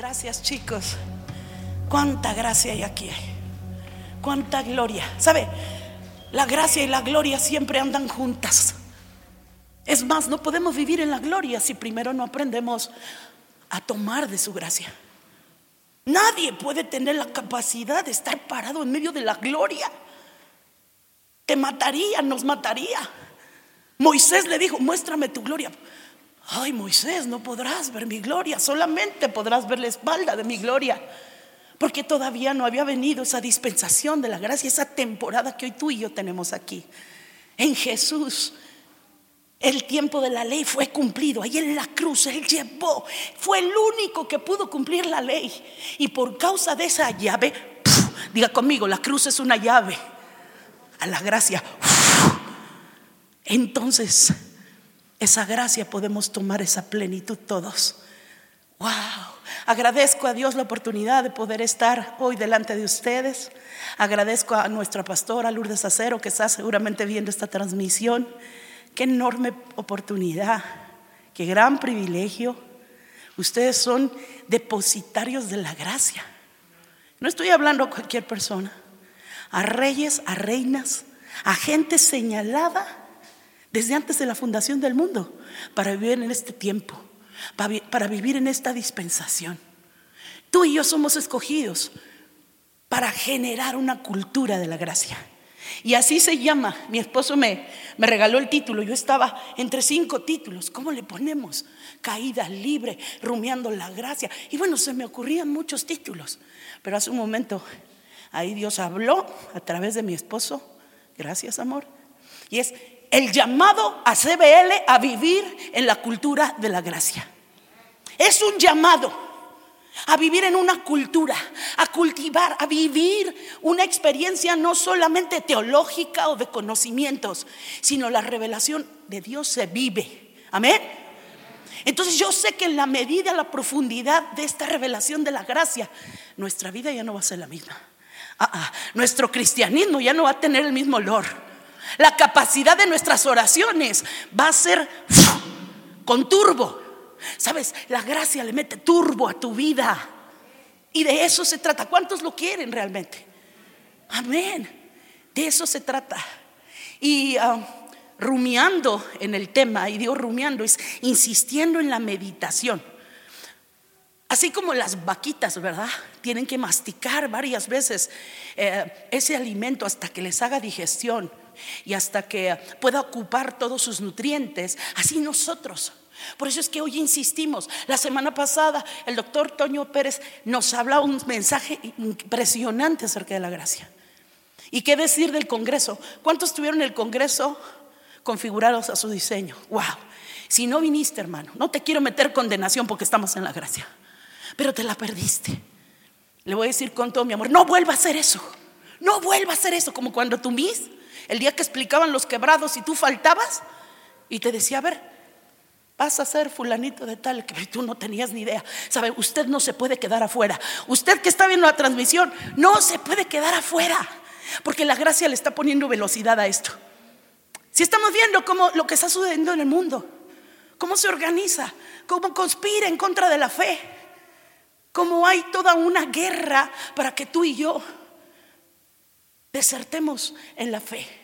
Gracias chicos. Cuánta gracia hay aquí. Cuánta gloria. ¿Sabe? La gracia y la gloria siempre andan juntas. Es más, no podemos vivir en la gloria si primero no aprendemos a tomar de su gracia. Nadie puede tener la capacidad de estar parado en medio de la gloria. Te mataría, nos mataría. Moisés le dijo, muéstrame tu gloria. Ay, Moisés, no podrás ver mi gloria, solamente podrás ver la espalda de mi gloria. Porque todavía no había venido esa dispensación de la gracia, esa temporada que hoy tú y yo tenemos aquí. En Jesús el tiempo de la ley fue cumplido. Ahí en la cruz Él llevó. Fue el único que pudo cumplir la ley. Y por causa de esa llave, diga conmigo, la cruz es una llave a la gracia. Entonces, esa gracia podemos tomar esa plenitud todos. Wow. Agradezco a Dios la oportunidad de poder estar hoy delante de ustedes. Agradezco a nuestra pastora Lourdes Acero que está seguramente viendo esta transmisión. Qué enorme oportunidad, qué gran privilegio. Ustedes son depositarios de la gracia. No estoy hablando a cualquier persona, a reyes, a reinas, a gente señalada desde antes de la fundación del mundo para vivir en este tiempo, para vivir en esta dispensación. Tú y yo somos escogidos para generar una cultura de la gracia. Y así se llama. Mi esposo me, me regaló el título. Yo estaba entre cinco títulos. ¿Cómo le ponemos? Caída libre, rumiando la gracia. Y bueno, se me ocurrían muchos títulos. Pero hace un momento ahí Dios habló a través de mi esposo. Gracias, amor. Y es el llamado a CBL a vivir en la cultura de la gracia. Es un llamado a vivir en una cultura, a cultivar, a vivir una experiencia no solamente teológica o de conocimientos, sino la revelación de Dios se vive. Amén. Entonces yo sé que en la medida, la profundidad de esta revelación de la gracia, nuestra vida ya no va a ser la misma. Ah, ah, nuestro cristianismo ya no va a tener el mismo olor. La capacidad de nuestras oraciones va a ser con turbo. Sabes, la gracia le mete turbo a tu vida. Y de eso se trata. ¿Cuántos lo quieren realmente? Amén. De eso se trata. Y ah, rumiando en el tema, y digo rumiando, es insistiendo en la meditación. Así como las vaquitas, ¿verdad? Tienen que masticar varias veces eh, ese alimento hasta que les haga digestión y hasta que pueda ocupar todos sus nutrientes. Así nosotros por eso es que hoy insistimos. La semana pasada el doctor Toño Pérez nos habla un mensaje impresionante acerca de la gracia. ¿Y qué decir del Congreso? ¿Cuántos tuvieron el Congreso configurados a su diseño? ¡Wow! Si no viniste, hermano, no te quiero meter condenación porque estamos en la gracia, pero te la perdiste. Le voy a decir con todo mi amor, no vuelva a hacer eso. No vuelva a hacer eso, como cuando tú mis, el día que explicaban los quebrados y tú faltabas y te decía, a ver, vas a ser fulanito de tal que tú no tenías ni idea. Sabe, usted no se puede quedar afuera. Usted que está viendo la transmisión, no se puede quedar afuera, porque la gracia le está poniendo velocidad a esto. Si estamos viendo cómo lo que está sucediendo en el mundo, cómo se organiza, cómo conspira en contra de la fe, cómo hay toda una guerra para que tú y yo desertemos en la fe.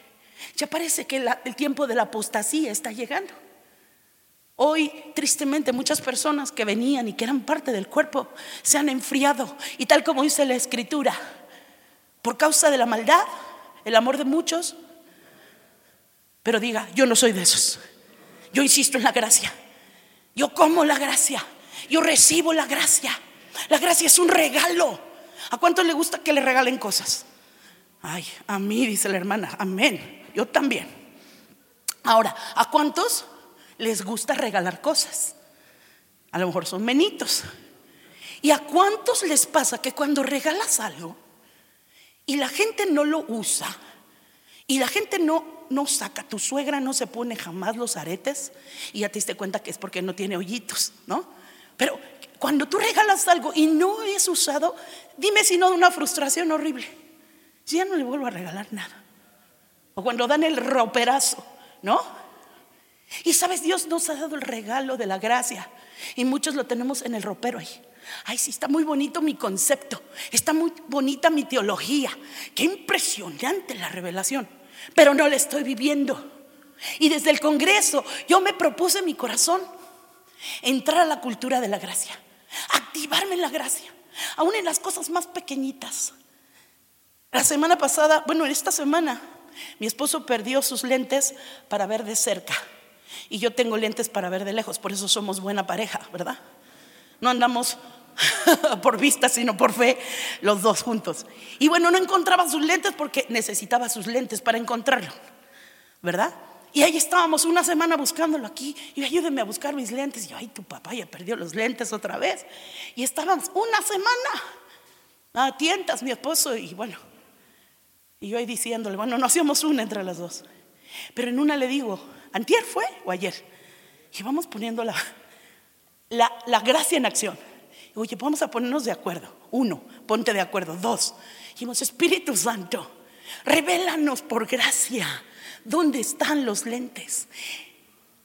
Ya parece que el tiempo de la apostasía está llegando. Hoy, tristemente, muchas personas que venían y que eran parte del cuerpo se han enfriado. Y tal como dice la escritura, por causa de la maldad, el amor de muchos. Pero diga, yo no soy de esos. Yo insisto en la gracia. Yo como la gracia. Yo recibo la gracia. La gracia es un regalo. ¿A cuántos le gusta que le regalen cosas? Ay, a mí, dice la hermana, amén. Yo también. Ahora, ¿a cuántos? les gusta regalar cosas. A lo mejor son menitos. ¿Y a cuántos les pasa que cuando regalas algo y la gente no lo usa y la gente no, no saca, tu suegra no se pone jamás los aretes y ya te diste cuenta que es porque no tiene hoyitos, ¿no? Pero cuando tú regalas algo y no es usado, dime si no una frustración horrible. Ya no le vuelvo a regalar nada. O cuando dan el roperazo, ¿no? Y sabes, Dios nos ha dado el regalo de la gracia. Y muchos lo tenemos en el ropero ahí. Ay, sí, está muy bonito mi concepto. Está muy bonita mi teología. Qué impresionante la revelación. Pero no la estoy viviendo. Y desde el Congreso yo me propuse en mi corazón entrar a la cultura de la gracia. Activarme en la gracia. Aún en las cosas más pequeñitas. La semana pasada, bueno, en esta semana, mi esposo perdió sus lentes para ver de cerca. Y yo tengo lentes para ver de lejos, por eso somos buena pareja, ¿verdad? No andamos por vista, sino por fe, los dos juntos. Y bueno, no encontraba sus lentes porque necesitaba sus lentes para encontrarlo, ¿verdad? Y ahí estábamos una semana buscándolo aquí. Y ayúdenme a buscar mis lentes. Y yo, ay, tu papá ya perdió los lentes otra vez. Y estábamos una semana a tientas, mi esposo, y bueno. Y yo ahí diciéndole, bueno, no hacíamos una entre las dos. Pero en una le digo, ¿Antier fue o ayer? Y vamos poniendo la, la, gracia en acción. Oye, vamos a ponernos de acuerdo. Uno, ponte de acuerdo. Dos, dijimos, Espíritu Santo, revélanos por gracia dónde están los lentes.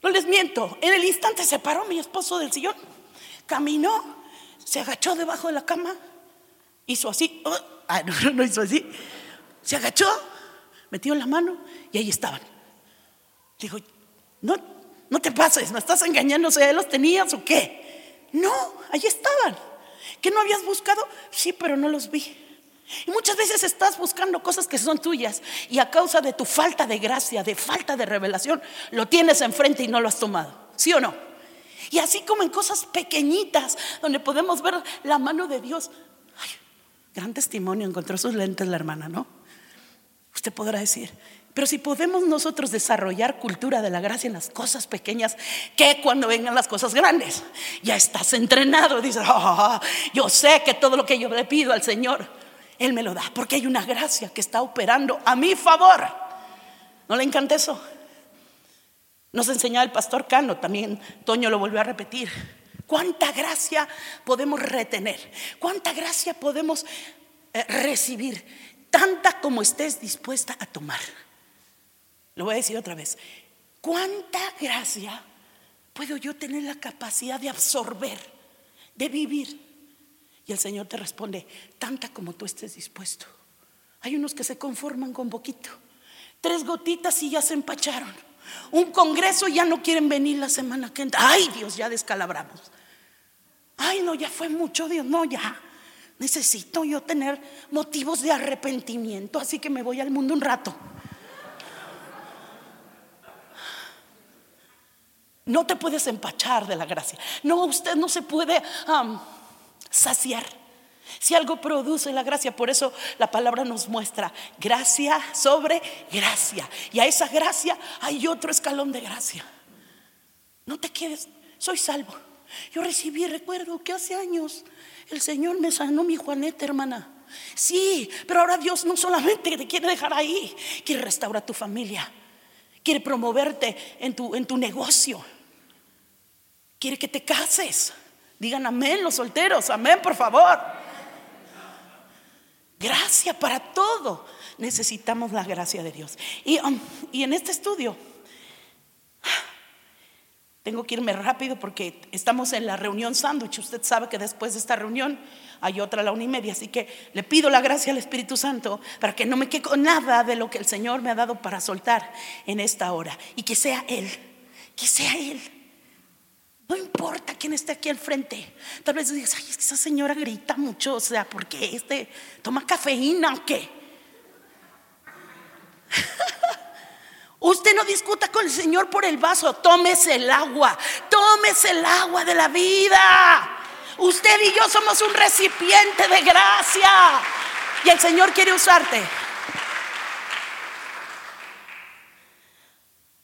No les miento, en el instante se paró mi esposo del sillón, caminó, se agachó debajo de la cama, hizo así, oh, ah, no, no hizo así, se agachó, metió la mano y ahí estaban. Dijo, no, no te pases, me estás engañando, sea, ¿los tenías o qué? No, ahí estaban. ¿Que no habías buscado? Sí, pero no los vi. Y muchas veces estás buscando cosas que son tuyas y a causa de tu falta de gracia, de falta de revelación, lo tienes enfrente y no lo has tomado. ¿Sí o no? Y así como en cosas pequeñitas donde podemos ver la mano de Dios. Ay, gran testimonio, encontró sus lentes la hermana, ¿no? Usted podrá decir, pero si podemos nosotros desarrollar cultura de la gracia en las cosas pequeñas, que cuando vengan las cosas grandes, ya estás entrenado, dices, oh, yo sé que todo lo que yo le pido al Señor, Él me lo da, porque hay una gracia que está operando a mi favor. ¿No le encanta eso? Nos enseñaba el pastor Cano, también Toño lo volvió a repetir. ¿Cuánta gracia podemos retener? ¿Cuánta gracia podemos eh, recibir? Tanta como estés dispuesta a tomar. Lo voy a decir otra vez. ¿Cuánta gracia puedo yo tener la capacidad de absorber, de vivir? Y el Señor te responde, tanta como tú estés dispuesto. Hay unos que se conforman con poquito. Tres gotitas y ya se empacharon. Un congreso y ya no quieren venir la semana que entra. Ay, Dios, ya descalabramos. Ay, no, ya fue mucho, Dios, no, ya. Necesito yo tener motivos de arrepentimiento, así que me voy al mundo un rato. No te puedes empachar de la gracia. No, usted no se puede saciar. Si algo produce la gracia, por eso la palabra nos muestra gracia sobre gracia. Y a esa gracia hay otro escalón de gracia. No te quedes, soy salvo. Yo recibí, recuerdo que hace años el Señor me sanó mi Juaneta, hermana. Sí, pero ahora Dios no solamente te quiere dejar ahí, quiere restaurar tu familia Quiere promoverte en tu, en tu negocio. Quiere que te cases. Digan amén los solteros. Amén, por favor. Gracia para todo. Necesitamos la gracia de Dios. Y, um, y en este estudio, tengo que irme rápido porque estamos en la reunión sándwich. Usted sabe que después de esta reunión hay otra a la una y media. Así que le pido la gracia al Espíritu Santo para que no me quede con nada de lo que el Señor me ha dado para soltar en esta hora. Y que sea Él, que sea Él. No importa quién esté aquí al frente. Tal vez digas, ay, es que esa señora grita mucho, o sea, porque este toma cafeína o qué. Usted no discuta con el Señor por el vaso, tómese el agua, tómese el agua de la vida. Usted y yo somos un recipiente de gracia. Y el Señor quiere usarte.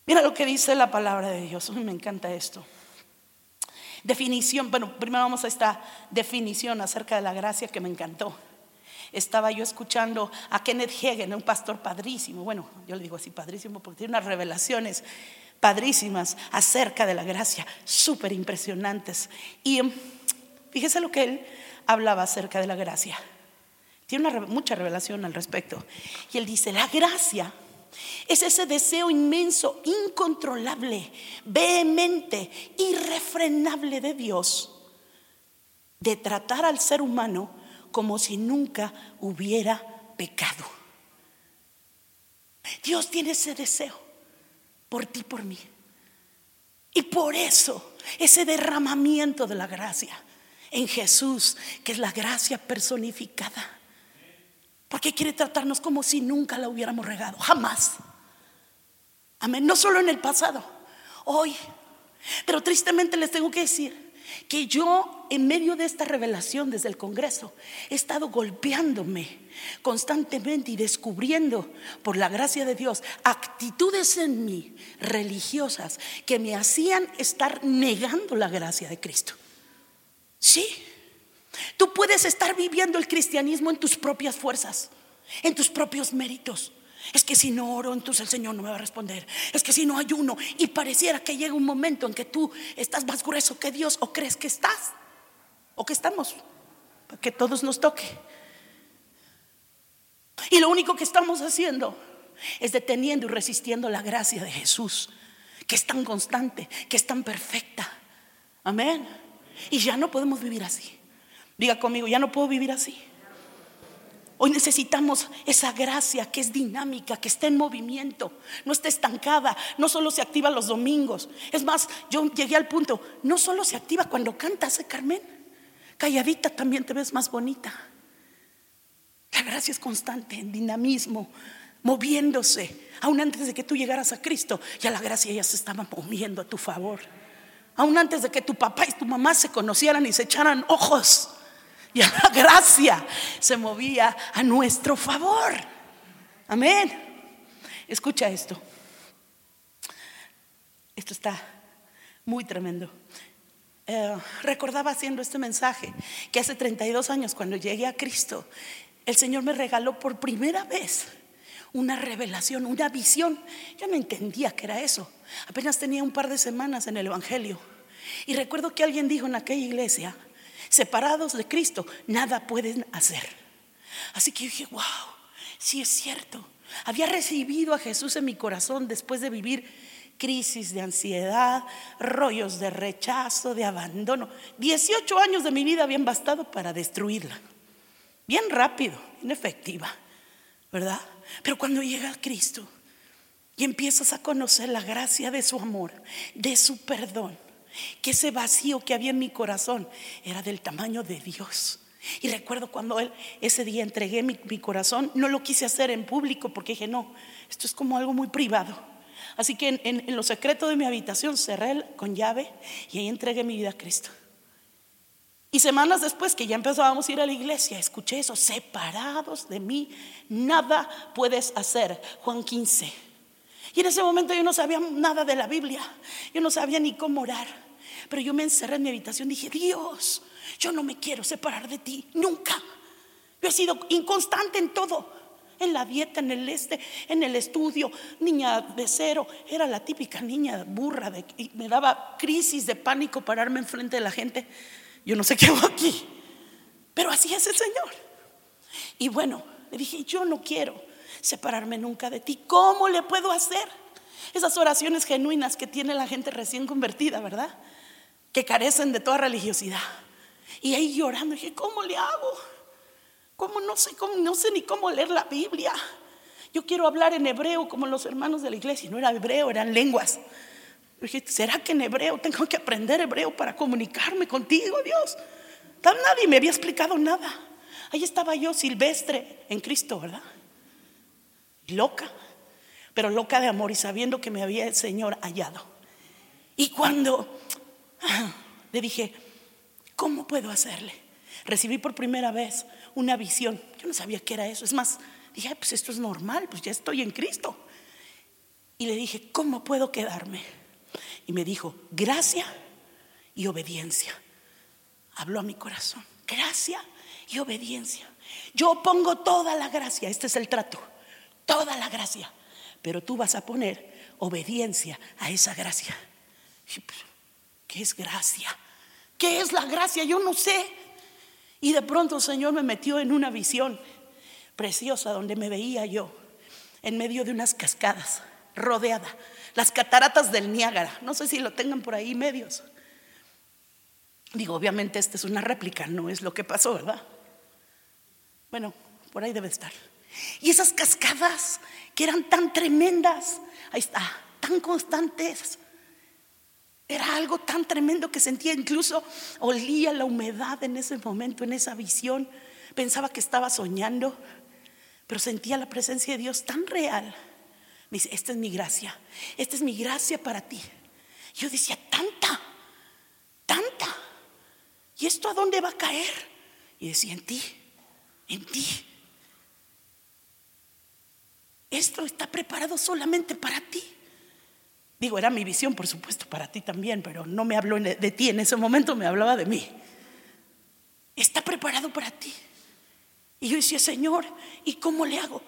Mira lo que dice la palabra de Dios. me encanta esto. Definición, bueno, primero vamos a esta definición acerca de la gracia que me encantó. Estaba yo escuchando a Kenneth Hagen, un pastor padrísimo, bueno, yo le digo así padrísimo porque tiene unas revelaciones padrísimas acerca de la gracia, súper impresionantes. Y Fíjese lo que él hablaba acerca de la gracia. Tiene una, mucha revelación al respecto. Y él dice, la gracia Es ese deseo inmenso, incontrolable, vehemente, irrefrenable de Dios de tratar al ser humano como si nunca hubiera pecado. Dios tiene ese deseo por ti, por mí. Y por eso, ese derramamiento de la gracia en Jesús, que es la gracia personificada. Porque quiere tratarnos como si nunca la hubiéramos regado, jamás. Amén, no solo en el pasado, hoy. Pero tristemente les tengo que decir que yo en medio de esta revelación desde el Congreso he estado golpeándome constantemente y descubriendo por la gracia de Dios actitudes en mí religiosas que me hacían estar negando la gracia de Cristo. Sí, tú puedes estar viviendo el cristianismo en tus propias fuerzas, en tus propios méritos. Es que si no oro, entonces el Señor no me va a responder. Es que si no ayuno y pareciera que llega un momento en que tú estás más grueso que Dios o crees que estás o que estamos, que todos nos toque. Y lo único que estamos haciendo es deteniendo y resistiendo la gracia de Jesús, que es tan constante, que es tan perfecta. Amén. Y ya no podemos vivir así. Diga conmigo, ya no puedo vivir así. Hoy necesitamos esa gracia que es dinámica, que está en movimiento, no está estancada, no solo se activa los domingos. Es más, yo llegué al punto, no solo se activa cuando cantas, ¿eh, Carmen? Calladita también te ves más bonita. La gracia es constante, en dinamismo, moviéndose. Aún antes de que tú llegaras a Cristo, ya la gracia ya se estaba moviendo a tu favor. Aún antes de que tu papá y tu mamá se conocieran y se echaran ojos. Y la gracia se movía a nuestro favor. Amén. Escucha esto. Esto está muy tremendo. Eh, recordaba haciendo este mensaje que hace 32 años cuando llegué a Cristo, el Señor me regaló por primera vez una revelación, una visión. Yo no entendía que era eso. Apenas tenía un par de semanas en el Evangelio. Y recuerdo que alguien dijo en aquella iglesia, separados de Cristo, nada pueden hacer. Así que yo dije, wow, sí es cierto. Había recibido a Jesús en mi corazón después de vivir crisis de ansiedad, rollos de rechazo, de abandono. 18 años de mi vida habían bastado para destruirla. Bien rápido, inefectiva, ¿verdad? Pero cuando llega Cristo y empiezas a conocer la gracia de su amor, de su perdón, que ese vacío que había en mi corazón era del tamaño de Dios. Y recuerdo cuando él ese día entregué mi, corazón, no lo quise hacer en público porque dije, no, esto es como algo muy privado. Así que en, en, lo secreto de mi habitación cerré con llave y ahí entregué mi vida a Cristo. Y semanas después que ya empezábamos a ir a la iglesia, escuché eso, separados de mí, nada puedes hacer. Juan 15. Y en ese momento yo no sabía nada de la Biblia, yo no sabía ni cómo orar. Pero yo me encerré en mi habitación dije, Dios, yo no me quiero separar de ti, nunca. Yo he sido inconstante en todo, en la dieta, en el este, en el estudio, niña de cero, era la típica niña burra, y me daba crisis de pánico pararme enfrente de la gente. Yo no sé qué hago aquí, pero así es el Señor. Y bueno, le dije, yo no quiero separarme nunca de ti. ¿Cómo le puedo hacer? Esas oraciones genuinas que tiene la gente recién convertida, ¿verdad? Que carecen de toda religiosidad. Y ahí llorando, dije, ¿cómo le hago? ¿Cómo no sé, cómo, no sé ni cómo leer la Biblia? Yo quiero hablar en hebreo como los hermanos de la iglesia. No era hebreo, eran lenguas. Dije, ¿será que en hebreo tengo que aprender hebreo para comunicarme contigo, Dios? Nadie me había explicado nada. Ahí estaba yo, silvestre en Cristo, ¿verdad? loca, pero loca de amor y sabiendo que me había el Señor hallado. Y cuando le dije, ¿cómo puedo hacerle? Recibí por primera vez una visión. Yo no sabía qué era eso. Es más, dije, pues esto es normal, pues ya estoy en Cristo. Y le dije, ¿cómo puedo quedarme? Y me dijo, gracia y obediencia. Habló a mi corazón, gracia y obediencia. Yo pongo toda la gracia, este es el trato toda la gracia, pero tú vas a poner obediencia a esa gracia. ¿Qué es gracia? ¿Qué es la gracia? Yo no sé. Y de pronto el Señor me metió en una visión preciosa donde me veía yo en medio de unas cascadas, rodeada, las cataratas del Niágara. No sé si lo tengan por ahí medios. Digo, obviamente esta es una réplica, no es lo que pasó, ¿verdad? Bueno, por ahí debe estar. Y esas cascadas que eran tan tremendas, ahí está, tan constantes. Era algo tan tremendo que sentía, incluso olía la humedad en ese momento, en esa visión. Pensaba que estaba soñando, pero sentía la presencia de Dios tan real. Me dice, esta es mi gracia, esta es mi gracia para ti. Yo decía, tanta, tanta. ¿Y esto a dónde va a caer? Y decía, en ti, en ti. Esto está preparado solamente para ti. Digo, era mi visión, por supuesto, para ti también, pero no me habló de ti en ese momento, me hablaba de mí. Está preparado para ti. Y yo decía, Señor, ¿y cómo le hago?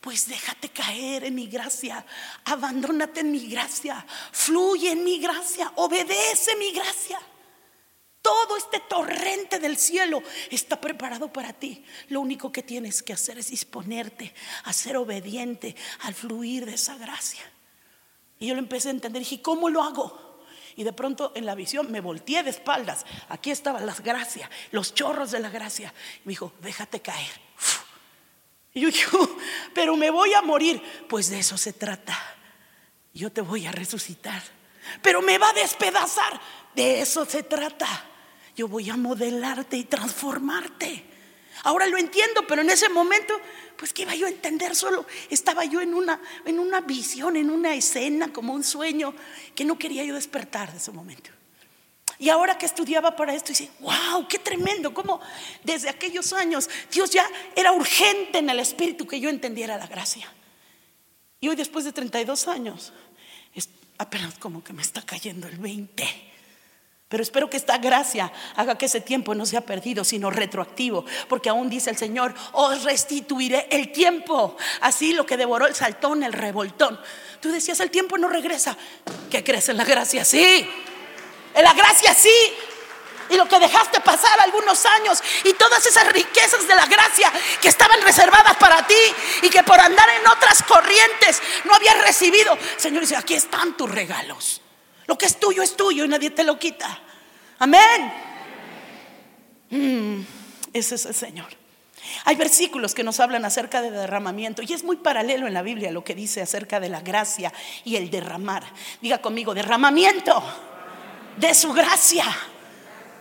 Pues déjate caer en mi gracia, abandónate en mi gracia, fluye en mi gracia, obedece mi gracia. Todo este torrente del cielo está preparado para ti. Lo único que tienes que hacer es disponerte a ser obediente al fluir de esa gracia. Y yo lo empecé a entender. Dije, ¿cómo lo hago? Y de pronto en la visión me volteé de espaldas. Aquí estaban las gracias, los chorros de la gracia. Y me dijo, déjate caer. Y yo dije, oh, pero me voy a morir. Pues de eso se trata. Yo te voy a resucitar. Pero me va a despedazar. De eso se trata yo voy a modelarte y transformarte. Ahora lo entiendo, pero en ese momento, pues que iba yo a entender solo. Estaba yo en una, en una visión, en una escena, como un sueño, que no quería yo despertar de ese momento. Y ahora que estudiaba para esto, dice, wow, qué tremendo, como desde aquellos años Dios ya era urgente en el espíritu que yo entendiera la gracia. Y hoy después de 32 años, apenas como que me está cayendo el 20. Pero espero que esta gracia haga que ese tiempo no sea perdido, sino retroactivo, porque aún dice el Señor, os restituiré el tiempo, así lo que devoró el saltón, el revoltón. Tú decías, el tiempo no regresa. ¿Qué crees en la gracia? Sí, en la gracia sí. Y lo que dejaste pasar algunos años y todas esas riquezas de la gracia que estaban reservadas para ti y que por andar en otras corrientes no habías recibido. Señor dice, aquí están tus regalos. Lo que es tuyo es tuyo y nadie te lo quita. Amén. Mm, ese es el Señor. Hay versículos que nos hablan acerca de derramamiento y es muy paralelo en la Biblia lo que dice acerca de la gracia y el derramar. Diga conmigo, derramamiento de su gracia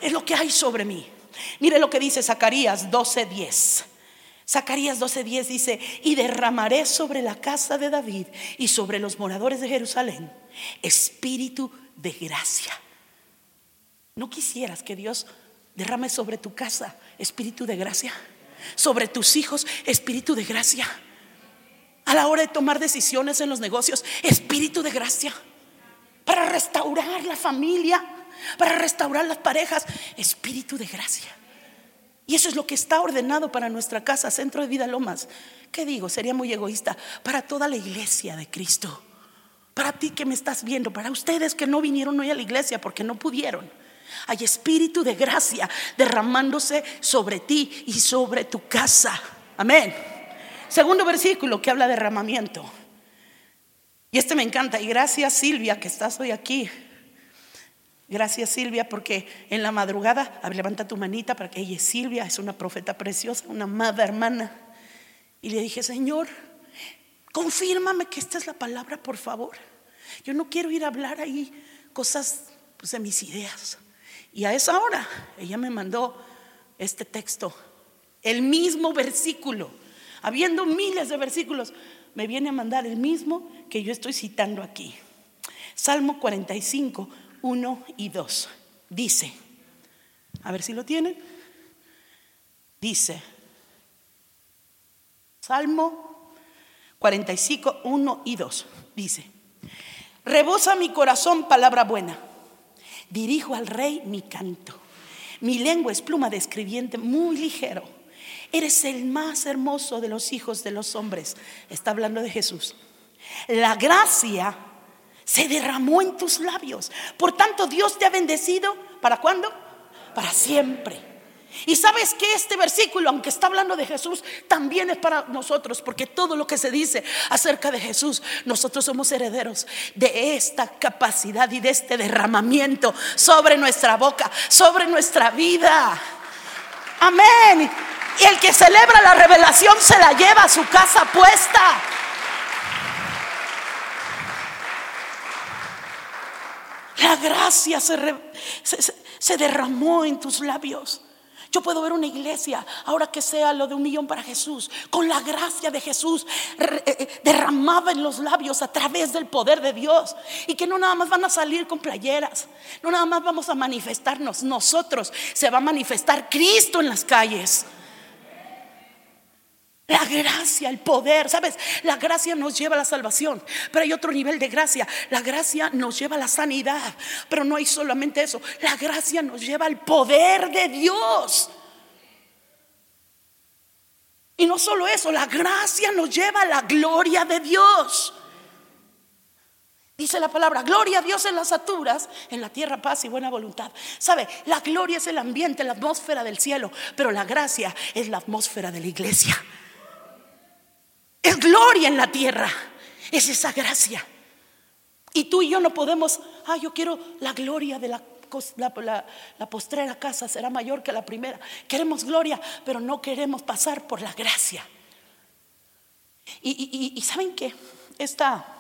es lo que hay sobre mí. Mire lo que dice Zacarías 12:10. Zacarías 12:10 dice, y derramaré sobre la casa de David y sobre los moradores de Jerusalén espíritu de gracia. ¿No quisieras que Dios derrame sobre tu casa espíritu de gracia? Sobre tus hijos espíritu de gracia. A la hora de tomar decisiones en los negocios, espíritu de gracia. Para restaurar la familia, para restaurar las parejas, espíritu de gracia. Y eso es lo que está ordenado para nuestra casa, Centro de Vida Lomas. ¿Qué digo? Sería muy egoísta. Para toda la iglesia de Cristo. Para ti que me estás viendo, para ustedes que no vinieron hoy a la iglesia porque no pudieron. Hay espíritu de gracia derramándose sobre ti y sobre tu casa. Amén. Segundo versículo que habla de derramamiento. Y este me encanta. Y gracias Silvia que estás hoy aquí. Gracias Silvia, porque en la madrugada, levanta tu manita para que ella, Silvia, es una profeta preciosa, una amada hermana. Y le dije, Señor, confírmame que esta es la palabra, por favor. Yo no quiero ir a hablar ahí cosas pues, de mis ideas. Y a esa hora ella me mandó este texto, el mismo versículo, habiendo miles de versículos, me viene a mandar el mismo que yo estoy citando aquí. Salmo 45 1 y 2. Dice, a ver si lo tienen. Dice, Salmo 45, 1 y 2. Dice, rebosa mi corazón palabra buena. Dirijo al rey mi canto. Mi lengua es pluma de escribiente muy ligero. Eres el más hermoso de los hijos de los hombres. Está hablando de Jesús. La gracia se derramó en tus labios. Por tanto, Dios te ha bendecido. ¿Para cuándo? Para siempre. Y sabes que este versículo, aunque está hablando de Jesús, también es para nosotros, porque todo lo que se dice acerca de Jesús, nosotros somos herederos de esta capacidad y de este derramamiento sobre nuestra boca, sobre nuestra vida. Amén. Y el que celebra la revelación se la lleva a su casa puesta. La gracia se, derramó en tus labios. Yo puedo ver una iglesia, ahora que sea lo de un millón para Jesús, con la gracia de Jesús eh, eh, derramada en los labios a través del poder de Dios. Y que no nada más van a salir con playeras, no nada más vamos a manifestarnos nosotros, se va a manifestar Cristo en las calles. La gracia, el poder, ¿sabes? La gracia nos lleva a la salvación, pero hay otro nivel de gracia. La gracia nos lleva a la sanidad, pero no hay solamente eso. La gracia nos lleva al poder de Dios. Y no solo eso, la gracia nos lleva a la gloria de Dios. Dice la palabra, gloria a Dios en las alturas, en la tierra paz y buena voluntad. ¿Sabe? La gloria es el ambiente, la atmósfera del cielo, pero la gracia es la atmósfera de la iglesia. Es gloria en la tierra. Es esa gracia. Y tú y yo no podemos, ah, yo quiero la gloria de la, la, postrera casa, será mayor que la primera. Queremos gloria, pero no queremos pasar por la gracia. Y, saben que esta,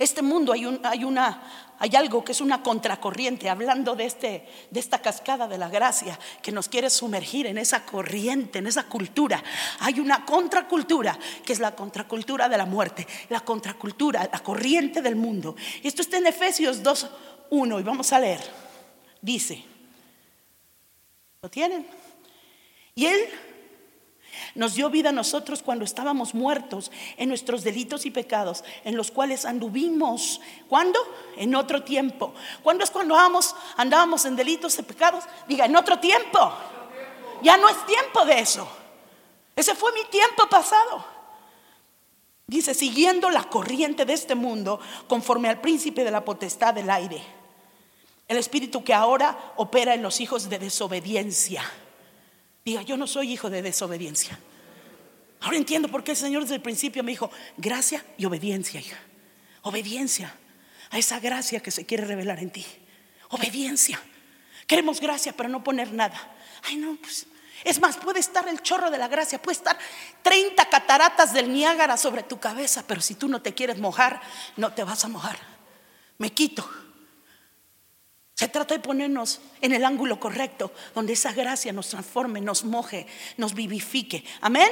este mundo hay, un, hay una hay algo que es una contracorriente, hablando de, este, de esta cascada de la gracia que nos quiere sumergir en esa corriente, en esa cultura. Hay una contracultura que es la contracultura de la muerte, la contracultura, la corriente del mundo. Esto está en Efesios 2.1 y vamos a leer. Dice, ¿lo tienen? Y él nos dio vida a nosotros cuando estábamos muertos en nuestros delitos y pecados, en los cuales anduvimos. ¿Cuándo? En otro tiempo. ¿Cuándo es cuando andábamos, andábamos en delitos y pecados? Diga, en otro tiempo. Ya no es tiempo de eso. Ese fue mi tiempo pasado. Dice, siguiendo la corriente de este mundo, conforme al príncipe de la potestad del aire. El espíritu que ahora opera en los hijos de desobediencia Diga, yo no soy hijo de desobediencia. Ahora entiendo por qué el Señor desde el principio me dijo, gracia y obediencia, hija. Obediencia a esa gracia que se quiere revelar en ti. Obediencia. Queremos gracia, pero no poner nada. Ay, no, pues. Es más, puede estar el chorro de la gracia, puede estar 30 cataratas del Niágara sobre tu cabeza, pero si tú no te quieres mojar, no te vas a mojar. Me quito. Se trata de ponernos en el ángulo correcto, donde esa gracia nos transforme, nos moje, nos vivifique. Amén.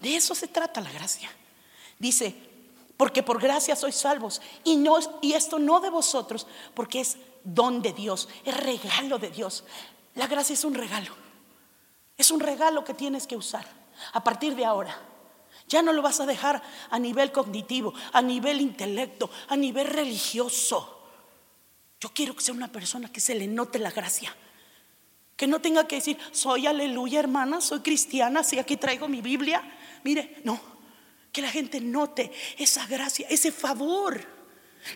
De eso se trata la gracia. Dice, porque por gracia sois salvos. Y, no, y esto no de vosotros, porque es don de Dios, es regalo de Dios. La gracia es un regalo. Es un regalo que tienes que usar a partir de ahora. Ya no lo vas a dejar a nivel cognitivo, a nivel intelecto, a nivel religioso. Yo quiero que sea una persona que se le note la gracia. Que no tenga que decir, soy aleluya hermana, soy cristiana, si aquí traigo mi Biblia. Mire, no, que la gente note esa gracia, ese favor.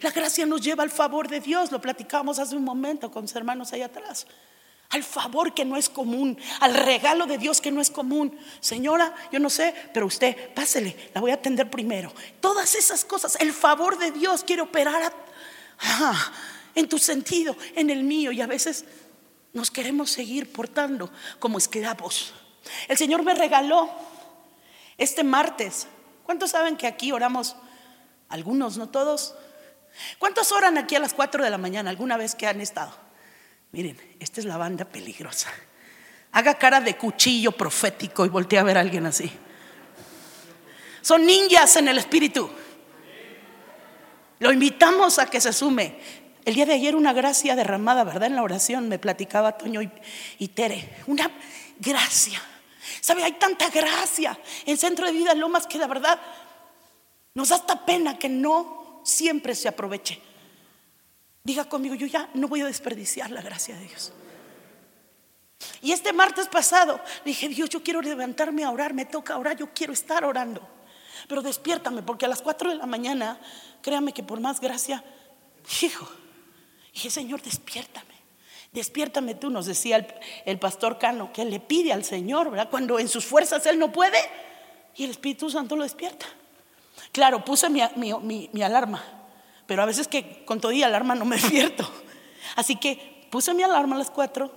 La gracia nos lleva al favor de Dios, lo platicamos hace un momento con los hermanos allá atrás. Al favor que no es común, al regalo de Dios que no es común. Señora, yo no sé, pero usted, pásele, la voy a atender primero. Todas esas cosas, el favor de Dios quiere operar a, en tu sentido, en el mío, y a veces nos queremos seguir portando como esclavos. El Señor me regaló este martes. ¿Cuántos saben que aquí oramos? Algunos, no todos. ¿Cuántos oran aquí a las 4 de la mañana alguna vez que han estado? Miren, esta es la banda peligrosa. Haga cara de cuchillo profético y voltea a ver a alguien así. Son ninjas en el espíritu. Lo invitamos a que se sume. El día de ayer una gracia derramada, ¿verdad? En la oración me platicaba Toño y, Tere. Una gracia. ¿Sabe? Hay tanta gracia en Centro de Vida Lomas que la verdad nos da hasta pena que no siempre se aproveche. Diga conmigo, yo ya no voy a desperdiciar la gracia de Dios. Y este martes pasado dije, Dios, yo quiero levantarme a orar, me toca orar, yo quiero estar orando. Pero despiértame, porque a las 4 de la mañana, créame que por más gracia, hijo, dije, Señor, despiértame. Despiértame tú, nos decía el, el, pastor Cano, que le pide al Señor, ¿verdad? Cuando en sus fuerzas él no puede y el Espíritu Santo lo despierta. Claro, puse mi, mi, mi alarma, pero a veces que con todo día alarma no me despierto. Así que puse mi alarma a las cuatro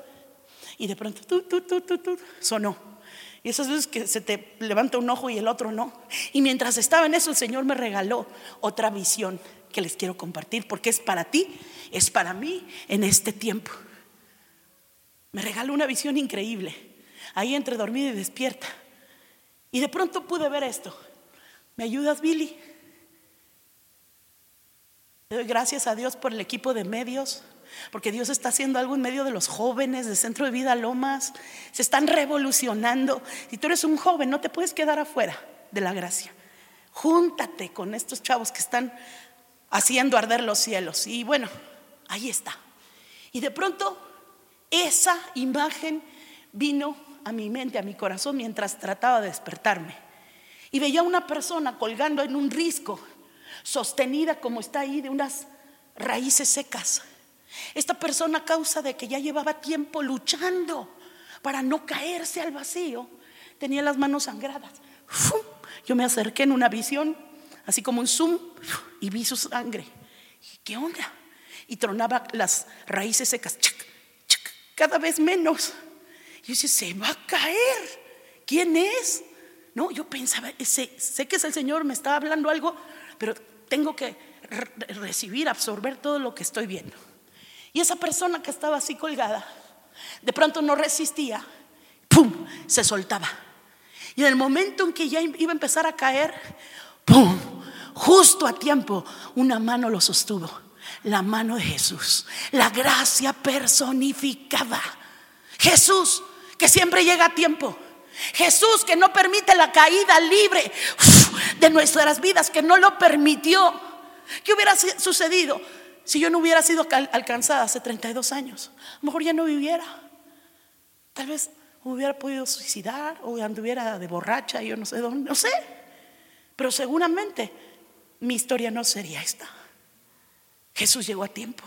y de pronto tu, tu, tu, tu, tu, sonó. Y esas veces que se te levanta un ojo y el otro no. Y mientras estaba en eso, el Señor me regaló otra visión que les quiero compartir, porque es para ti, es para mí en este tiempo. Me regaló una visión increíble, ahí entre dormida y despierta. Y de pronto pude ver esto. ¿Me ayudas, Billy? Le doy gracias a Dios por el equipo de medios, porque Dios está haciendo algo en medio de los jóvenes de Centro de Vida Lomas. Se están revolucionando. Si tú eres un joven, no te puedes quedar afuera de la gracia. Júntate con estos chavos que están haciendo arder los cielos. Y bueno, ahí está. Y de pronto esa imagen vino a mi mente, a mi corazón, mientras trataba de despertarme. Y veía una persona colgando en un risco, sostenida como está ahí de unas raíces secas. Esta persona a causa de que ya llevaba tiempo luchando para no caerse al vacío, tenía las manos sangradas. Yo me acerqué en una visión, así como un zoom, y vi su sangre. ¿Qué onda? Y tronaba las raíces secas, cada vez menos. Y yo decía, se va a caer. ¿Quién es? No, yo pensaba, sé, sé que es el Señor, me está hablando algo, pero tengo que recibir, absorber todo lo que estoy viendo. Y esa persona que estaba así colgada, de pronto no resistía, ¡pum! Se soltaba. Y en el momento en que ya iba a empezar a caer, ¡pum! Justo a tiempo, una mano lo sostuvo, la mano de Jesús, la gracia personificada. Jesús, que siempre llega a tiempo. Jesús que no permite la caída libre de nuestras vidas, que no lo permitió. ¿Qué hubiera sucedido? Si yo no hubiera sido alcanzada hace 32 años, a lo mejor ya no viviera. Tal vez hubiera podido suicidar o anduviera de borracha, yo no sé dónde, no sé. Pero seguramente mi historia no sería esta. Jesús llegó a tiempo,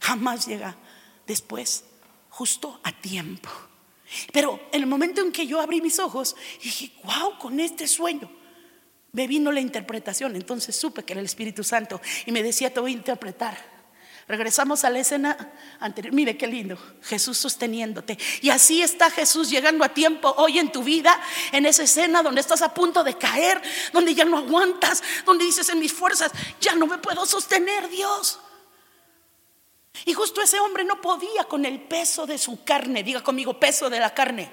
jamás llega después, justo a tiempo. Pero en el momento en que yo abrí mis ojos, dije, wow, con este sueño me vino la interpretación, entonces supe que era el Espíritu Santo y me decía, te voy a interpretar. Regresamos a la escena anterior. Mire qué lindo, Jesús sosteniéndote. Y así está Jesús llegando a tiempo hoy en tu vida, en esa escena donde estás a punto de caer, donde ya no aguantas, donde dices en mis fuerzas, ya no me puedo sostener, Dios. Y justo ese hombre no podía con el peso de su carne, diga conmigo, peso de la carne.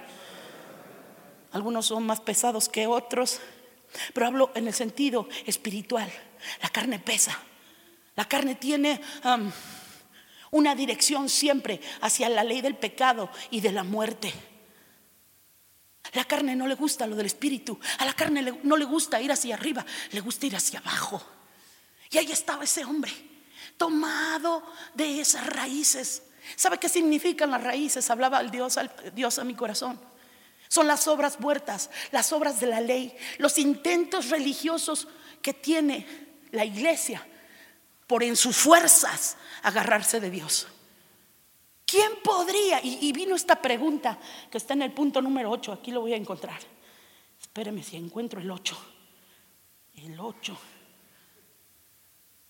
Algunos son más pesados que otros, pero hablo en el sentido espiritual. La carne pesa. La carne tiene una dirección siempre hacia la ley del pecado y de la muerte. La carne no le gusta lo del espíritu. A la carne no le gusta ir hacia arriba, le gusta ir hacia abajo. Y ahí estaba ese hombre, tomado de esas raíces. ¿Sabe qué significan las raíces? Hablaba Dios, Dios a mi corazón. Son las obras muertas, las obras de la ley, los intentos religiosos que tiene la iglesia por en sus fuerzas agarrarse de Dios. ¿Quién podría? Y, vino esta pregunta que está en el punto número 8, aquí lo voy a encontrar. Espéreme si encuentro el 8. El 8.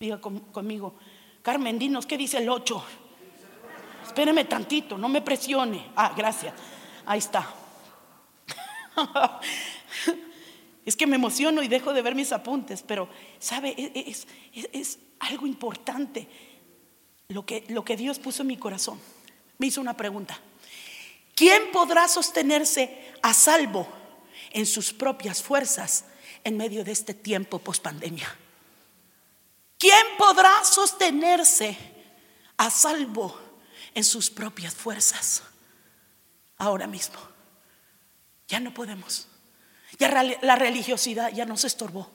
Diga conmigo, Carmen, dinos, ¿qué dice el 8? Espéreme tantito, no me presione. Ah, gracias. Ahí está. es que me emociono y dejo de ver mis apuntes, pero, ¿sabe? E, e, es, es, algo importante lo que, lo que Dios puso en mi corazón. Me hizo una pregunta. ¿Quién podrá sostenerse a salvo en sus propias fuerzas en medio de este tiempo post pandemia? ¿Quién podrá sostenerse a salvo en sus propias fuerzas ahora mismo? Ya no podemos. Ya la religiosidad ya nos estorbó.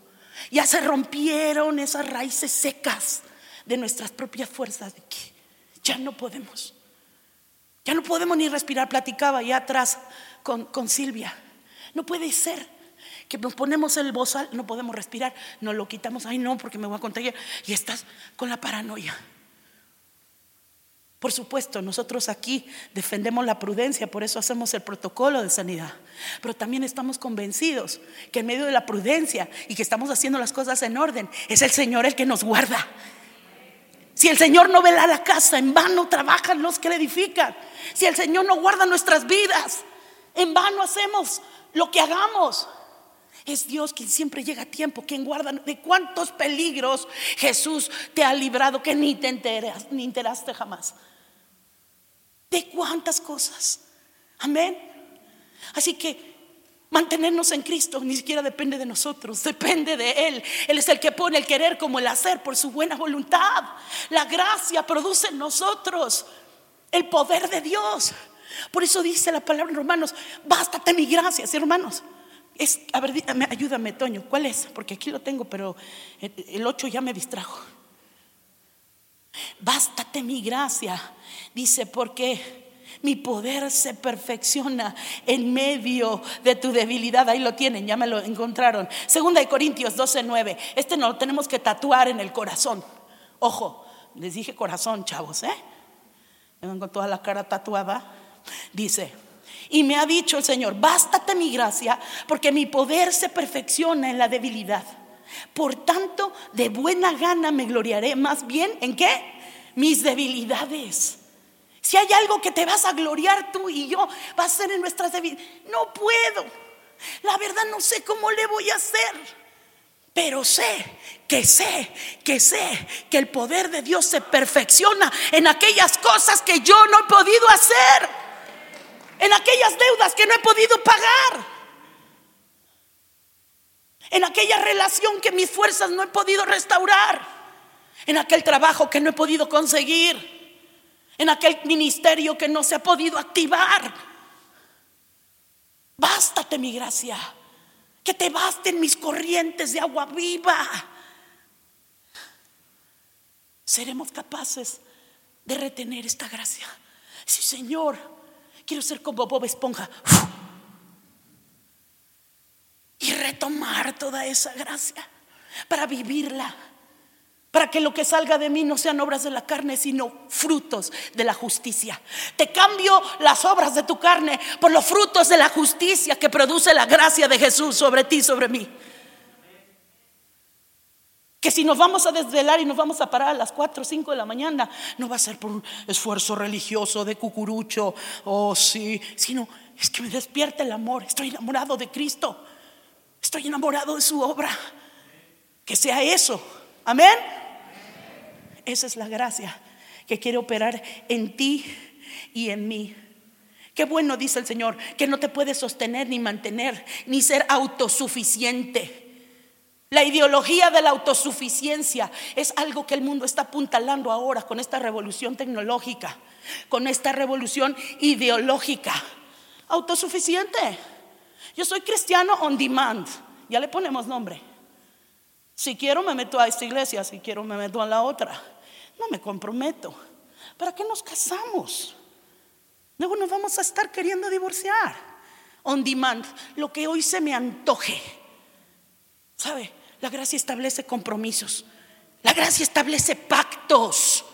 Ya se rompieron esas raíces secas de nuestras propias fuerzas. Ya no podemos. Ya no podemos ni respirar. Platicaba ya atrás con, con Silvia. No puede ser que nos ponemos el bozal, no podemos respirar, nos lo quitamos. Ay, no, porque me voy a contagiar. Y estás con la paranoia. Por supuesto, nosotros aquí defendemos la prudencia, por eso hacemos el protocolo de sanidad. Pero también estamos convencidos que en medio de la prudencia y que estamos haciendo las cosas en orden, es el Señor el que nos guarda. Si el Señor no vela la casa, en vano trabajan los que la edifican. Si el Señor no guarda nuestras vidas, en vano hacemos lo que hagamos. Es Dios quien siempre llega a tiempo, quien guarda de cuántos peligros Jesús te ha librado que ni te enteras, ni enteraste jamás. De cuántas cosas. Amén. Así que mantenernos en Cristo ni siquiera depende de nosotros, depende de Él. Él es el que pone el querer como el hacer por su buena voluntad. La gracia produce en nosotros el poder de Dios. Por eso dice la palabra en Romanos, bástate mi gracia, hermanos. Es, a ver, ayúdame, Toño, ¿cuál es? Porque aquí lo tengo, pero el 8 ya me distrajo. Bástate mi gracia, dice, porque mi poder se perfecciona en medio de tu debilidad. Ahí lo tienen, ya me lo encontraron. Segunda de Corintios 12, 9. Este no lo tenemos que tatuar en el corazón. Ojo, les dije corazón, chavos, ¿eh? con toda la cara tatuada. Dice, y me ha dicho el Señor, bástate mi gracia, porque mi poder se perfecciona en la debilidad. Por tanto, de buena gana me gloriaré más bien en qué? Mis debilidades. Si hay algo que te vas a gloriar tú y yo, va a ser en nuestras debilidades. No puedo. La verdad no sé cómo le voy a hacer. Pero sé que sé, que sé que el poder de Dios se perfecciona en aquellas cosas que yo no he podido hacer en aquellas deudas que no he podido pagar, en aquella relación que mis fuerzas no he podido restaurar, en aquel trabajo que no he podido conseguir, en aquel ministerio que no se ha podido activar. Bástate mi gracia, que te basten mis corrientes de agua viva. Seremos capaces de retener esta gracia. Sí, Señor, Quiero ser como Bob Esponja. Y retomar toda esa gracia para vivirla. Para que lo que salga de mí no sean obras de la carne, sino frutos de la justicia. Te cambio las obras de tu carne por los frutos de la justicia que produce la gracia de Jesús sobre ti, sobre mí. Que si nos vamos a desvelar y nos vamos a parar a las 4 o 5 de la mañana, no va a ser por un esfuerzo religioso de cucurucho, oh, sí, sino es que me despierta el amor. Estoy enamorado de Cristo, estoy enamorado de su obra. Que sea eso, amén. Esa es la gracia que quiere operar en ti y en mí. Qué bueno, dice el Señor, que no te puedes sostener ni mantener, ni ser autosuficiente. La ideología de la autosuficiencia es algo que el mundo está apuntalando ahora con esta revolución tecnológica, con esta revolución ideológica. Autosuficiente. Yo soy cristiano on demand. Ya le ponemos nombre. Si quiero me meto a esta iglesia, si quiero me meto a la otra. No me comprometo. ¿Para qué nos casamos? Luego nos vamos a estar queriendo divorciar. On demand, lo que hoy se me antoje. ¿Sabe? La gracia establece compromisos. La gracia establece pactos.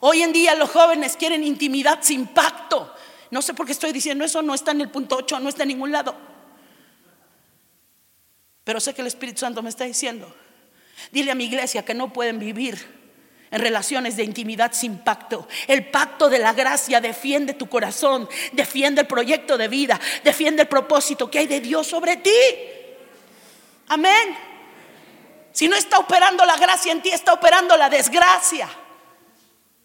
Hoy en día los jóvenes quieren intimidad sin pacto. No sé por qué estoy diciendo eso, no está en el punto 8, no está en ningún lado. Pero sé que el Espíritu Santo me está diciendo, dile a mi iglesia que no pueden vivir en relaciones de intimidad sin pacto. El pacto de la gracia defiende tu corazón, defiende el proyecto de vida, defiende el propósito que hay de Dios sobre ti. Amén. Si no está operando la gracia en ti, está operando la desgracia.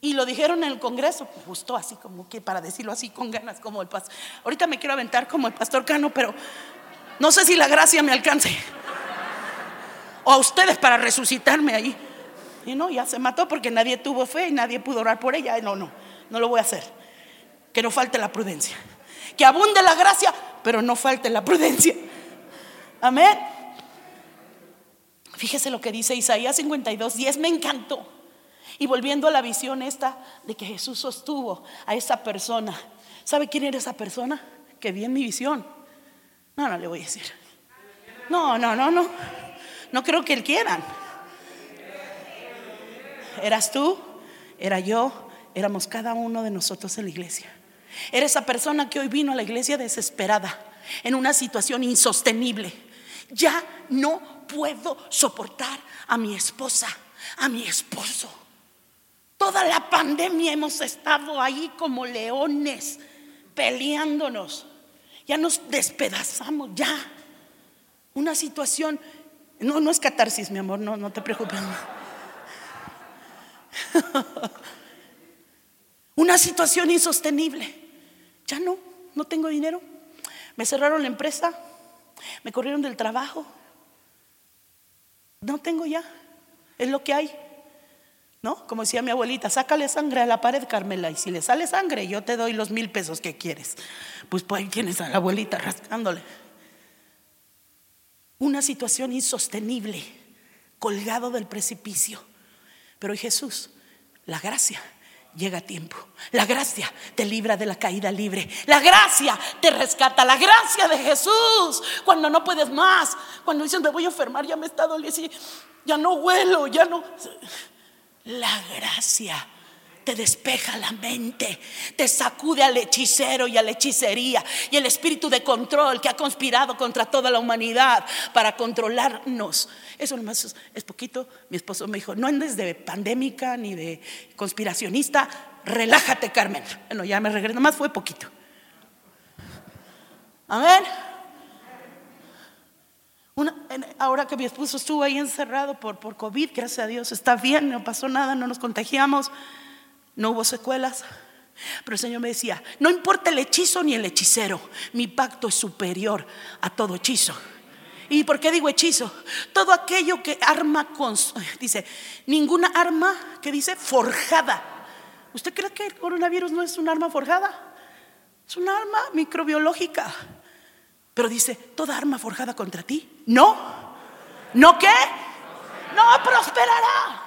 Y lo dijeron en el Congreso, me gustó así como que para decirlo así con ganas como el pastor. Ahorita me quiero aventar como el pastor Cano, pero no sé si la gracia me alcance. O a ustedes para resucitarme ahí. Y no, ya se mató porque nadie tuvo fe y nadie pudo orar por ella. No, no, no lo voy a hacer. Que no falte la prudencia. Que abunde la gracia, pero no falte la prudencia. Amén. Fíjese lo que dice Isaías 52, 10 me encantó. Y volviendo a la visión esta de que Jesús sostuvo a esa persona. ¿Sabe quién era esa persona? Que vi en mi visión. No, no le voy a decir. No, no, no, no. No creo que él quieran. ¿Eras tú? ¿Era yo? éramos cada uno de nosotros en la iglesia. Era esa persona que hoy vino a la iglesia desesperada, en una situación insostenible. Ya no puedo soportar a mi esposa, a mi esposo. Toda la pandemia hemos estado ahí como leones peleándonos. Ya nos despedazamos, ya. Una situación, no, no es catarsis, mi amor, no, no te preocupes. Una situación insostenible. Ya no, no tengo dinero. Me cerraron la empresa, me corrieron del trabajo. No tengo ya, es lo que hay. ¿No? Como decía mi abuelita, sácale sangre a la pared, Carmela, y si le sale sangre, yo te doy los mil pesos que quieres. Pues, pues tienes a la abuelita rascándole. Una situación insostenible, colgado del precipicio. Pero Jesús, la gracia llega a tiempo. La gracia te libra de la caída libre. La gracia te rescata. La gracia de Jesús. Cuando no puedes más. Cuando dices, me voy a enfermar, ya me está doliendo. Ya no huelo, ya no. La gracia te despeja la mente, te sacude al hechicero y a la hechicería y el espíritu de control que ha conspirado contra toda la humanidad para controlarnos. Eso nomás es, poquito. Mi esposo me dijo, no andes de pandémica ni de conspiracionista, relájate Carmen. Bueno, ya me regresé, nomás fue poquito. Amén ahora que mi esposo estuvo ahí encerrado por, por COVID, gracias a Dios, está bien, no pasó nada, no nos contagiamos, no hubo secuelas. Pero el Señor me decía, no importa el hechizo ni el hechicero, mi pacto es superior a todo hechizo. ¿Y por qué digo hechizo? Todo aquello que arma con, dice, ninguna arma que dice forjada. ¿Usted cree que el coronavirus no es un arma forjada? Es un arma microbiológica. Pero dice, toda arma forjada contra ti, no. ¿No qué? No prosperará.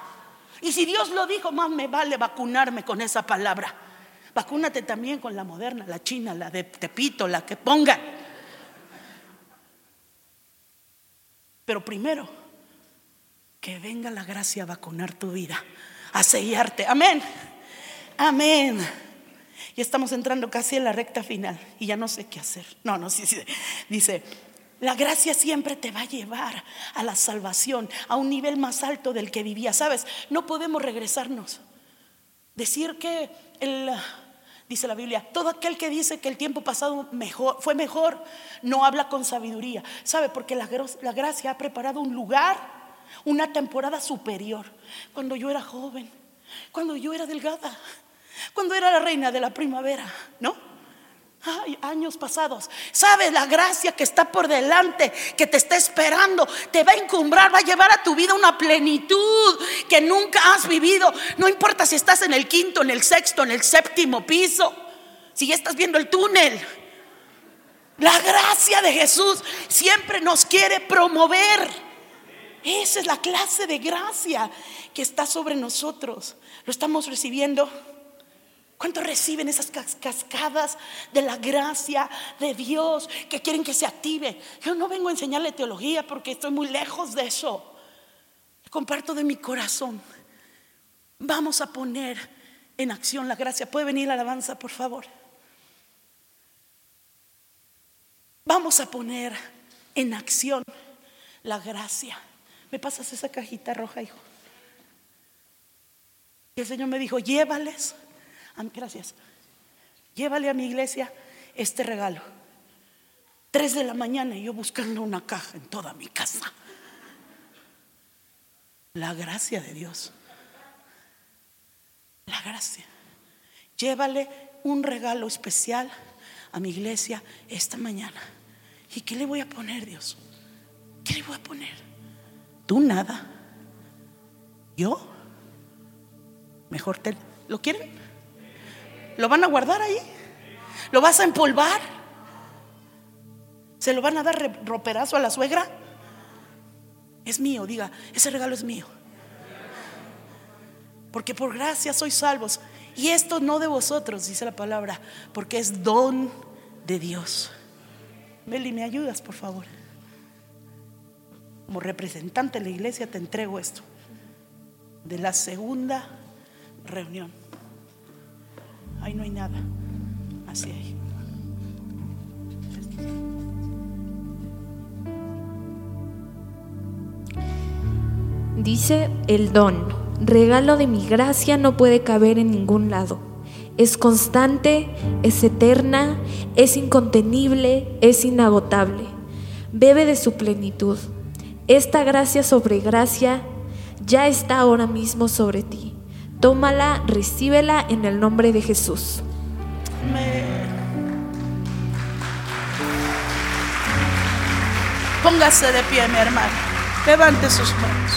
Y si Dios lo dijo, más me vale vacunarme con esa palabra. Vacúnate también con la moderna, la china, la de Tepito, la que pongan. Pero primero, que venga la gracia a vacunar tu vida, a sellarte. Amén. Amén. Y estamos entrando casi en la recta final y ya no sé qué hacer. No, no, sí, sí. Dice, la gracia siempre te va a llevar a la salvación, a un nivel más alto del que vivía. ¿Sabes? No podemos regresarnos. Decir que el, dice la Biblia, todo aquel que dice que el tiempo pasado mejor, fue mejor, no habla con sabiduría. ¿Sabe? Porque la, la gracia ha preparado un lugar, una temporada superior. Cuando yo era joven, cuando yo era delgada, cuando era la reina de la primavera, ¿no? Años pasados. ¿Sabes la gracia que está por delante, que te está esperando? Te va a encumbrar, va a llevar a tu vida una plenitud que nunca has vivido. No importa si estás en el quinto, en el sexto, en el séptimo piso, si ya estás viendo el túnel. La gracia de Jesús siempre nos quiere promover. Esa es la clase de gracia que está sobre nosotros. ¿Lo estamos recibiendo? ¿Cuántos reciben esas cascadas de la gracia de Dios que quieren que se active? Yo no vengo a enseñarle teología porque estoy muy lejos de eso. Comparto de mi corazón. Vamos a poner en acción la gracia. ¿Puede venir la alabanza, por favor? Vamos a poner en acción la gracia. ¿Me pasas esa cajita roja, hijo? Y el Señor me dijo, llévales Gracias. Llévale a mi iglesia este regalo. Tres de la mañana y yo buscando una caja en toda mi casa. La gracia de Dios. La gracia. Llévale un regalo especial a mi iglesia esta mañana. ¿Y qué le voy a poner, Dios? ¿Qué le voy a poner? Tú nada. ¿Yo? Mejor te... ¿Lo quieren? ¿Lo van a guardar ahí? ¿Lo vas a empolvar? ¿Se lo van a dar roperazo a la suegra? Es mío, diga, ese regalo es mío. Porque por gracia sois salvos. Y esto no de vosotros, dice la palabra, porque es don de Dios. Meli, ¿me ayudas, por favor? Como representante de la iglesia te entrego esto. De la segunda reunión. Ahí no hay nada. Así hay. Dice el don, regalo de mi gracia no puede caber en ningún lado. Es constante, es eterna, es incontenible, es inagotable. Bebe de su plenitud. Esta gracia sobre gracia ya está ahora mismo sobre ti. Tómala, recíbela en el nombre de Jesús. Póngase de pie, mi hermano. Levante sus manos.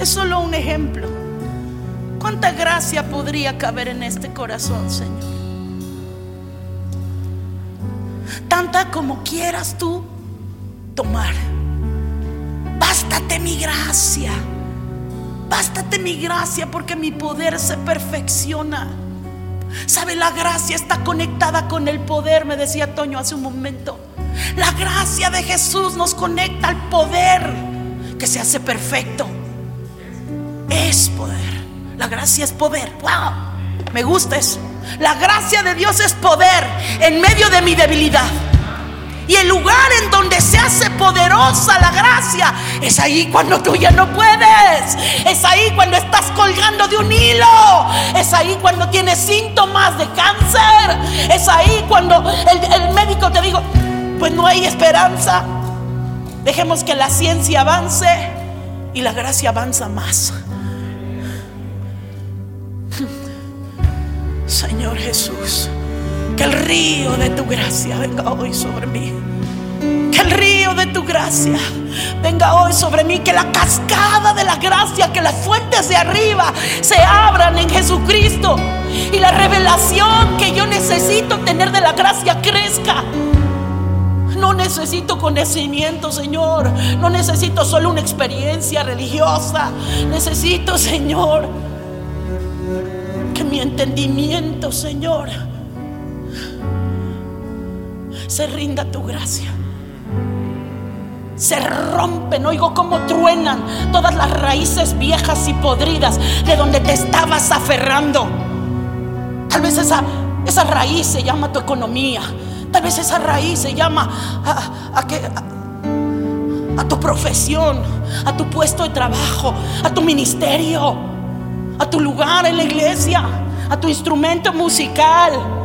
Es solo un ejemplo. ¿Cuánta gracia podría caber en este corazón, Señor? Tanta como quieras tú tomar. Bástate mi gracia. Bástate mi gracia porque mi poder se perfecciona. ¿Sabe? La gracia está conectada con el poder, me decía Toño hace un momento. La gracia de Jesús nos conecta al poder que se hace perfecto. Es poder. La gracia es poder. ¡Wow! Me gusta eso. La gracia de Dios es poder en medio de mi debilidad. Y el lugar en donde se hace poderosa la gracia es ahí cuando tú ya no puedes. Es ahí cuando estás colgando de un hilo. Es ahí cuando tienes síntomas de cáncer. Es ahí cuando el, médico te dijo, pues no hay esperanza. Dejemos que la ciencia avance y la gracia avanza más. Señor Jesús, que el río de tu gracia venga hoy sobre mí. Que el río de tu gracia venga hoy sobre mí. Que la cascada de la gracia, que las fuentes de arriba se abran en Jesucristo. Y la revelación que yo necesito tener de la gracia crezca. No necesito conocimiento, Señor. No necesito solo una experiencia religiosa. Necesito, Señor, que mi entendimiento, Señor, se rinda tu gracia. Se rompen, oigo cómo truenan todas las raíces viejas y podridas de donde te estabas aferrando. Tal vez esa, esa raíz se llama tu economía. Tal vez esa raíz se llama a, a, a tu profesión, a tu puesto de trabajo, a tu ministerio, a tu lugar en la iglesia, a tu instrumento musical.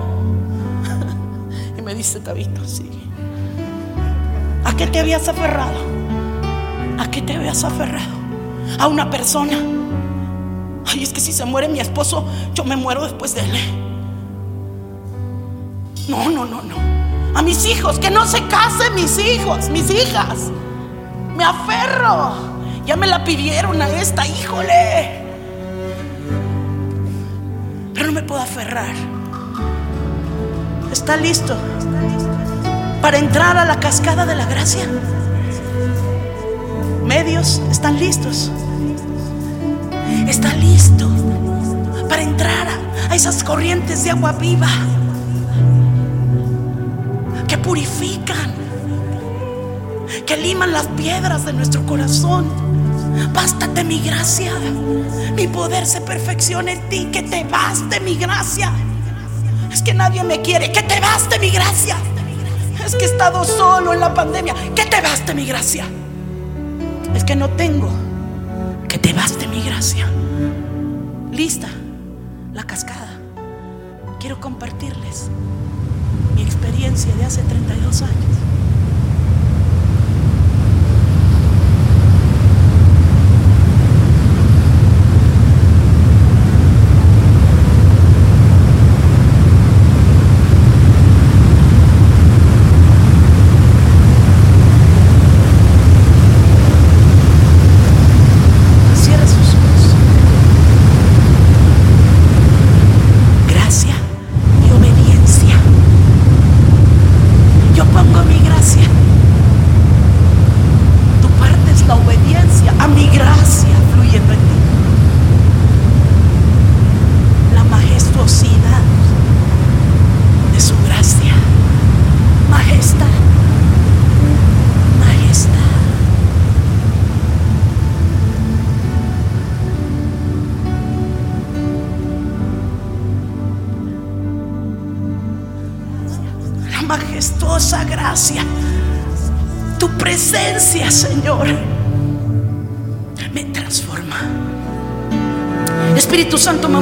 Me dice Tabito, sí. ¿A qué te habías aferrado? ¿A qué te habías aferrado? A una persona. Ay, es que si se muere mi esposo, yo me muero después de él. No, no, no, no. A mis hijos, que no se casen mis hijos, mis hijas. Me aferro. Ya me la pidieron a esta, híjole. Pero no me puedo aferrar. ¿Está listo para entrar a la cascada de la gracia? Medios están listos. Está listo para entrar a, esas corrientes de agua viva que purifican, que liman las piedras de nuestro corazón. Bástate mi gracia, mi poder se perfecciona en ti, que te baste mi gracia. Es que nadie me quiere, que te baste mi gracia. Es que he estado solo en la pandemia, que te baste mi gracia. Es que no tengo, que te baste mi gracia. Lista la cascada. Quiero compartirles mi experiencia de hace 32 años.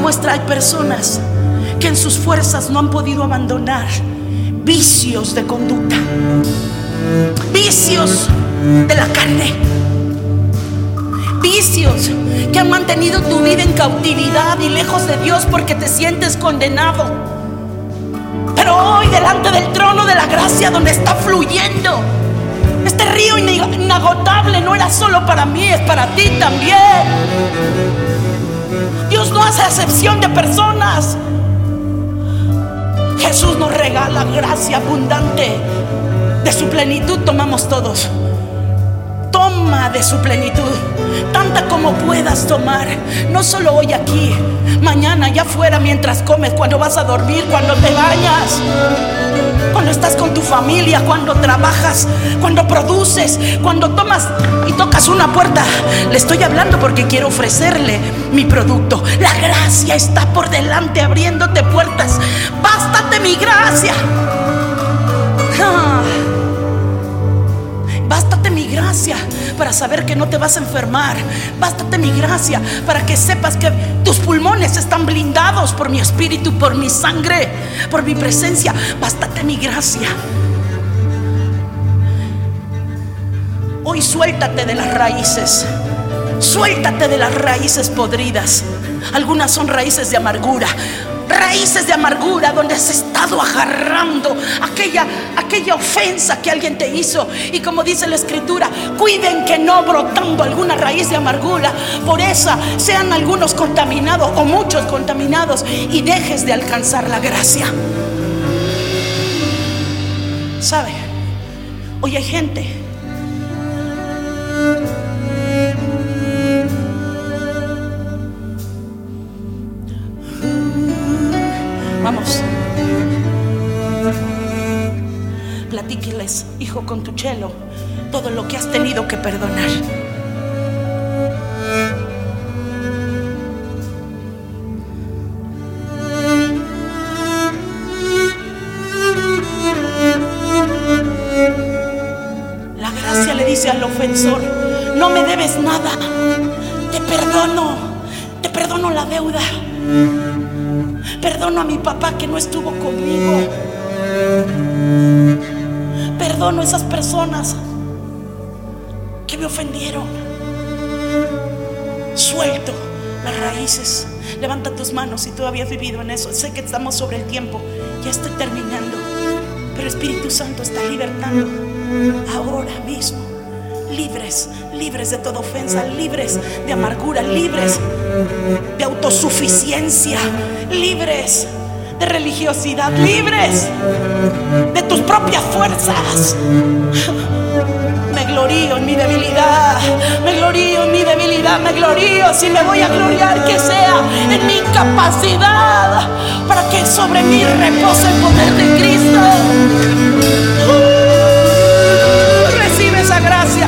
Muestra, hay personas que en sus fuerzas no han podido abandonar vicios de conducta, vicios de la carne, vicios que han mantenido tu vida en cautividad y lejos de Dios porque te sientes condenado. Pero hoy delante del trono de la gracia donde está fluyendo este río inagotable no era solo para mí, es para ti también. Dios no hace excepción de personas. Jesús nos regala gracia abundante. De su plenitud tomamos todos. Toma de su plenitud, tanta como puedas tomar. No solo hoy aquí, mañana allá afuera mientras comes, cuando vas a dormir, cuando te bañas, cuando estás con tu familia, cuando trabajas, cuando produces, cuando tomas y tocas una puerta. Le estoy hablando porque quiero ofrecerle mi producto. La gracia está por delante abriéndote puertas. Bástate mi gracia. Ah. Bástate mi gracia para saber que no te vas a enfermar. Bástate mi gracia para que sepas que tus pulmones están blindados por mi espíritu, por mi sangre, por mi presencia. Bástate mi gracia. Hoy suéltate de las raíces. Suéltate de las raíces podridas. Algunas son raíces de amargura, raíces de amargura donde has estado agarrando aquella, aquella ofensa que alguien te hizo. Y como dice la escritura, cuiden que no brotando alguna raíz de amargura, por esa sean algunos contaminados o muchos contaminados y dejes de alcanzar la gracia. ¿Sabe? Hoy hay gente Vamos. Platíqueles, hijo, con tu chelo, todo lo que has tenido que perdonar. La gracia le dice al ofensor, no me debes nada, A mi papá que no estuvo conmigo. Perdono a esas personas que me ofendieron. Suelto las raíces. Levanta tus manos si tú habías vivido en eso. Sé que estamos sobre el tiempo. Ya estoy terminando. Pero Espíritu Santo está libertando ahora mismo. Libres, libres de toda ofensa, libres de amargura, libres de autosuficiencia, libres de religiosidad, libres de tus propias fuerzas. Me glorío en mi debilidad, me glorío en mi debilidad, me glorío si me voy a gloriar que sea en mi incapacidad para que sobre mí repose el poder de Cristo. Uh, recibe esa gracia.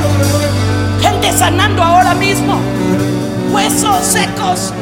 Gente sanando ahora mismo, huesos secos.